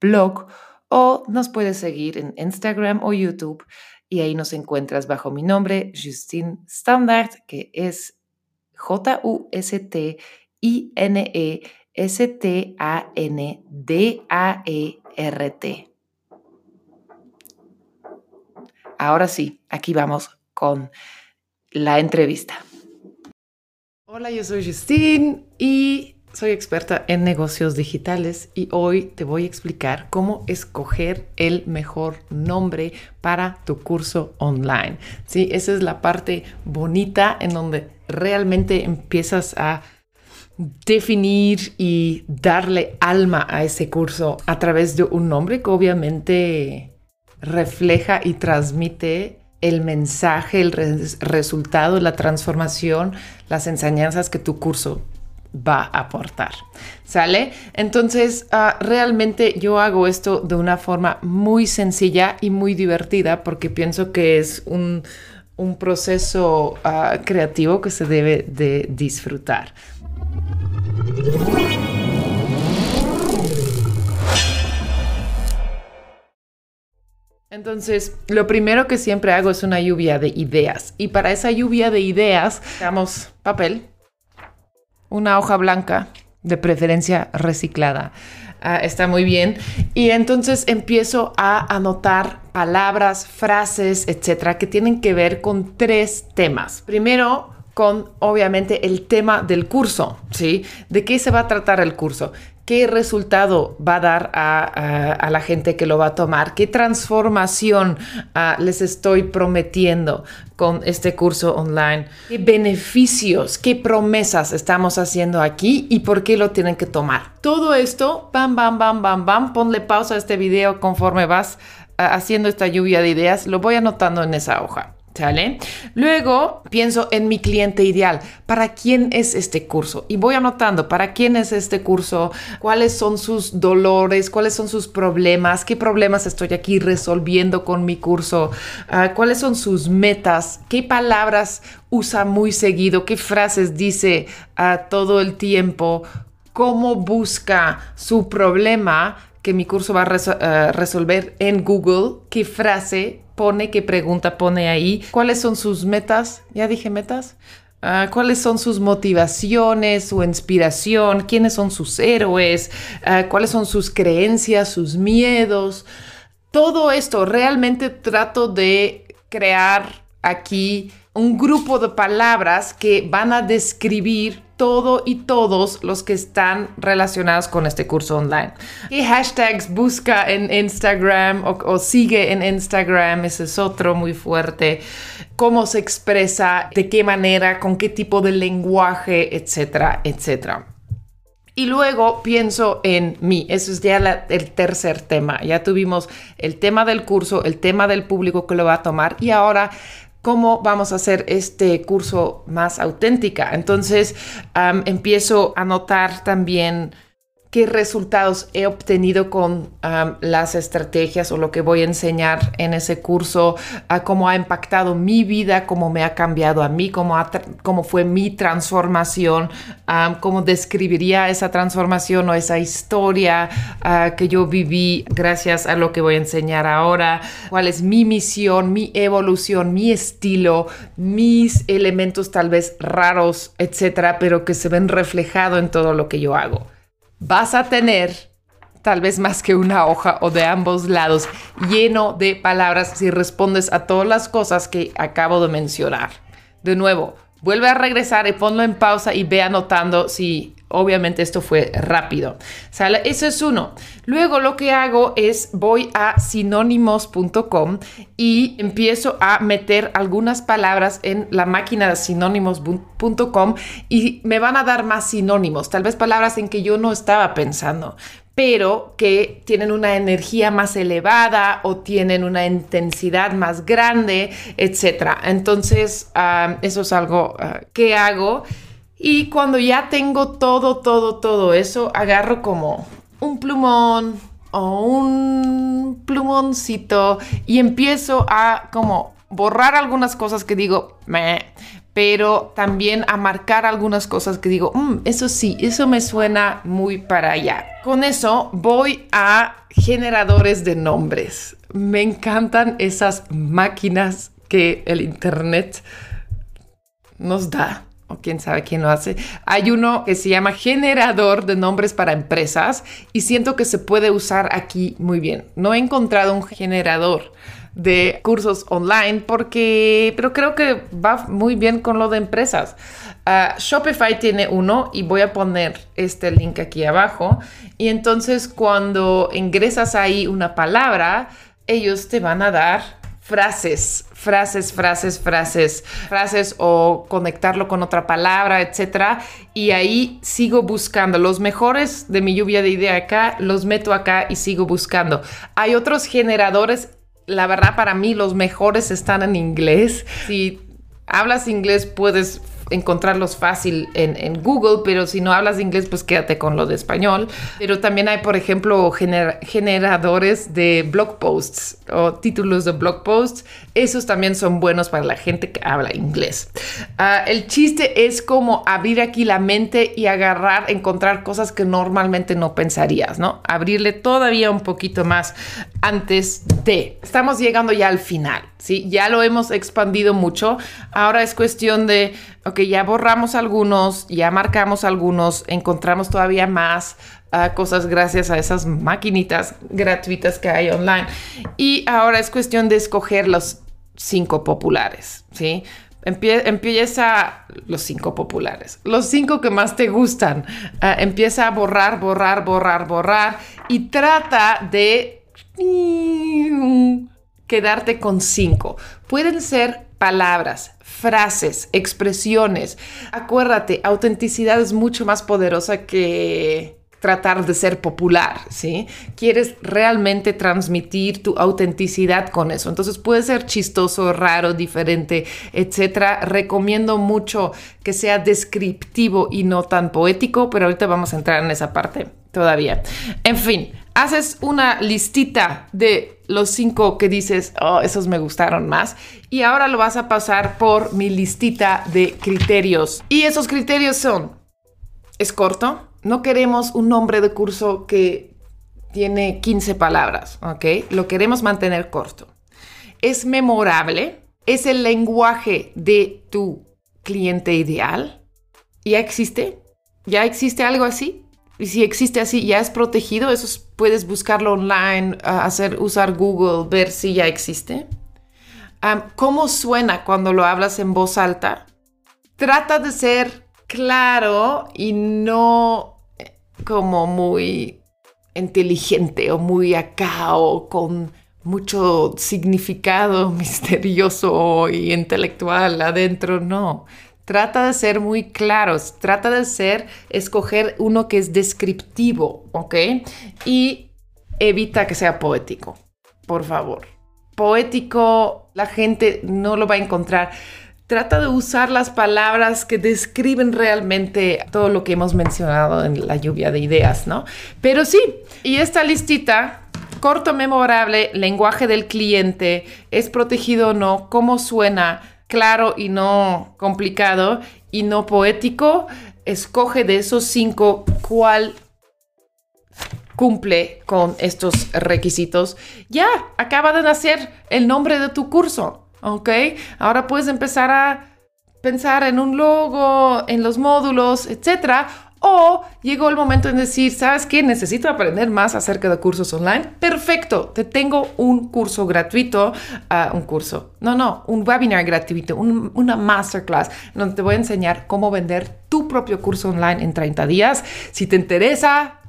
blog o nos puedes seguir en Instagram o YouTube y ahí nos encuentras bajo mi nombre, Justine Standard, que es J-U-S-T-I-N-E-S-T-A-N-D-A-E-R-T. Ahora sí, aquí vamos con la entrevista. Hola, yo soy Justine y soy experta en negocios digitales y hoy te voy a explicar cómo escoger el mejor nombre para tu curso online. Sí, esa es la parte bonita en donde realmente empiezas a definir y darle alma a ese curso a través de un nombre que obviamente refleja y transmite el mensaje, el resultado, la transformación, las enseñanzas que tu curso va a aportar. ¿Sale? Entonces, ah, realmente yo hago esto de una forma muy sencilla y muy divertida porque pienso que es un, proceso ah, creativo que se debe de disfrutar. Entonces, lo primero que siempre hago es una lluvia de ideas. Y para esa lluvia de ideas, damos papel, una hoja blanca, de preferencia reciclada. Ah, está muy bien. Y entonces empiezo a anotar palabras, frases, etcétera, que tienen que ver con tres temas. Primero, con obviamente el tema del curso, ¿sí? ¿De qué se va a tratar el curso? ¿Qué resultado va a dar a, la gente que lo va a tomar? ¿Qué transformación ah, les estoy prometiendo con este curso online? ¿Qué beneficios, qué promesas estamos haciendo aquí y por qué lo tienen que tomar? Todo esto, bam, bam, bam, bam, bam, ponle pausa a este video conforme vas ah, haciendo esta lluvia de ideas, lo voy anotando en esa hoja. Luego pienso en mi cliente ideal. ¿Para quién es este curso? Y voy anotando para quién es este curso, cuáles son sus dolores, cuáles son sus problemas, qué problemas estoy aquí resolviendo con mi curso, ah, cuáles son sus metas, qué palabras usa muy seguido, qué frases dice uh, todo el tiempo, cómo busca su problema que mi curso va a ah, resolver en Google, qué frase pone, qué pregunta pone ahí, cuáles son sus metas, ya dije metas, ah, cuáles son sus motivaciones, su inspiración, quiénes son sus héroes, ah, cuáles son sus creencias, sus miedos. Todo esto realmente trato de crear aquí un grupo de palabras que van a describir todo y todos los que están relacionados con este curso online. ¿Qué hashtags busca en Instagram o, sigue en Instagram? Ese es otro muy fuerte. ¿Cómo se expresa? ¿De qué manera? ¿Con qué tipo de lenguaje? Etcétera, etcétera. Y luego pienso en mí, eso es ya el tercer tema. Ya tuvimos el tema del curso, el tema del público que lo va a tomar y ahora cómo vamos a hacer este curso más auténtica. Entonces empiezo a notar también qué resultados he obtenido con las estrategias o lo que voy a enseñar en ese curso, cómo ha impactado mi vida, cómo me ha cambiado a mí, cómo, cómo fue mi transformación, cómo describiría esa transformación o esa historia ah, que yo viví gracias a lo que voy a enseñar ahora, cuál es mi misión, mi evolución, mi estilo, mis elementos tal vez raros, etcétera, pero que se ven reflejado en todo lo que yo hago vas a tener tal vez más que una hoja o de ambos lados lleno de palabras si respondes a todas las cosas que acabo de mencionar. De nuevo, vuelve a regresar y ponlo en pausa y ve anotando si obviamente esto fue rápido. Eso es uno. Luego lo que hago es voy a sinónimos.com y empiezo a meter algunas palabras en la máquina de sinónimos.com y me van a dar más sinónimos, tal vez palabras en que yo no estaba pensando pero que tienen una energía más elevada o tienen una intensidad más grande, etc. Entonces, ah, eso es algo ah, que hago. Y cuando ya tengo todo, todo, todo eso, agarro como un plumón o un plumoncito y empiezo a como borrar algunas cosas que digo, pero también a marcar algunas cosas que digo, mm, eso sí, eso me suena muy para allá. Con eso voy a generadores de nombres. Me encantan esas máquinas que el Internet nos da o quién sabe quién lo hace. Hay uno que se llama generador de nombres para empresas y siento que se puede usar aquí muy bien. No he encontrado un generador de cursos online porque, pero creo que va muy bien con lo de empresas. Ah, Shopify tiene uno y voy a poner este link aquí abajo. Y entonces cuando ingresas ahí una palabra, ellos te van a dar frases, frases, frases, frases, frases o conectarlo con otra palabra, etcétera. Y ahí sigo buscando los mejores de mi lluvia de idea acá, los meto acá y sigo buscando. Hay otros generadores la verdad para mí los mejores están en inglés. Si hablas inglés puedes encontrarlos fácil en, Google, pero si no hablas inglés, pues quédate con lo de español. Pero también hay, por ejemplo, generadores de blog posts o títulos de blog posts. Esos también son buenos para la gente que habla inglés. Ah, el chiste es como abrir aquí la mente y agarrar, encontrar cosas que normalmente no pensarías, ¿no? Abrirle todavía un poquito más antes de. Estamos llegando ya al final, ¿sí? Ya lo hemos expandido mucho. Ahora es cuestión de ok, ya borramos algunos, ya marcamos algunos, encontramos todavía más uh, cosas gracias a esas maquinitas gratuitas que hay online. Y ahora es cuestión de escoger los cinco populares, ¿sí? empieza los cinco populares, los cinco que más te gustan. Uh, empieza a borrar, borrar, borrar, borrar y trata de quedarte con cinco. Pueden ser palabras, frases, expresiones. Acuérdate, autenticidad es mucho más poderosa que tratar de ser popular, ¿sí? Quieres realmente transmitir tu autenticidad con eso. Entonces puede ser chistoso, raro, diferente, etcétera. Recomiendo mucho que sea descriptivo y no tan poético, pero ahorita vamos a entrar en esa parte todavía. En fin, haces una listita de los cinco que dices, oh, esos me gustaron más. Y ahora lo vas a pasar por mi listita de criterios. Y esos criterios son, es corto, no queremos un nombre de curso que tiene 15 palabras, ¿ok? Lo queremos mantener corto. Es memorable, es el lenguaje de tu cliente ideal. ¿Ya existe? ¿Ya existe algo así? Y si existe así, ya es protegido, eso puedes buscarlo online, hacer, usar Google, ver si ya existe. ¿Cómo suena cuando lo hablas en voz alta? Trata de ser claro y no eh, como muy inteligente o muy acá o con mucho significado misterioso y intelectual adentro, no. Trata de ser muy claros, trata de ser, escoger uno que es descriptivo, ¿ok? Y evita que sea poético, por favor. Poético, la gente no lo va a encontrar. Trata de usar las palabras que describen realmente todo lo que hemos mencionado en la lluvia de ideas, ¿no? Pero sí, y esta listita corto, memorable, lenguaje del cliente, es protegido o no, cómo suena, claro y no complicado y no poético, escoge de esos cinco cuál cumple con estos requisitos. Ya, acaba de nacer el nombre de tu curso, ¿ok? Ahora puedes empezar a pensar en un logo, en los módulos, etcétera. O llegó el momento en decir, ¿sabes qué? Necesito aprender más acerca de cursos online. Perfecto, te tengo un curso gratuito, ah, un curso, no, no, un webinar gratuito, una masterclass, donde te voy a enseñar cómo vender tu propio curso online en 30 días. Si te interesa,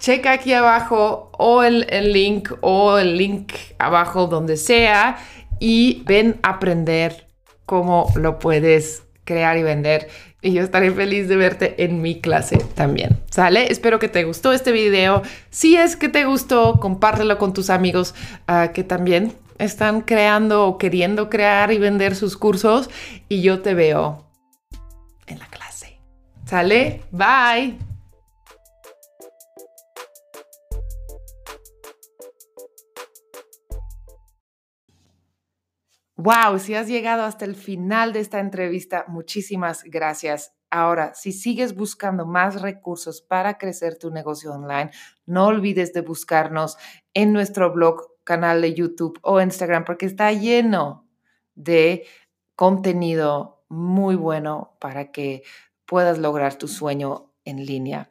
checa aquí abajo o el, el link o el link abajo donde sea y ven a aprender cómo lo puedes crear y vender y yo estaré feliz de verte en mi clase también. ¿Sale? Espero que te gustó este video. Si es que te gustó, compártelo con tus amigos ah, que también están creando o queriendo crear y vender sus cursos y yo te veo en la clase. ¿Sale? Bye. Wow, si has llegado hasta el final de esta entrevista, muchísimas gracias. Ahora, si sigues buscando más recursos para crecer tu negocio online, no olvides de buscarnos en nuestro blog, canal de YouTube o Instagram, porque está lleno de contenido muy bueno para que puedas lograr tu sueño en línea.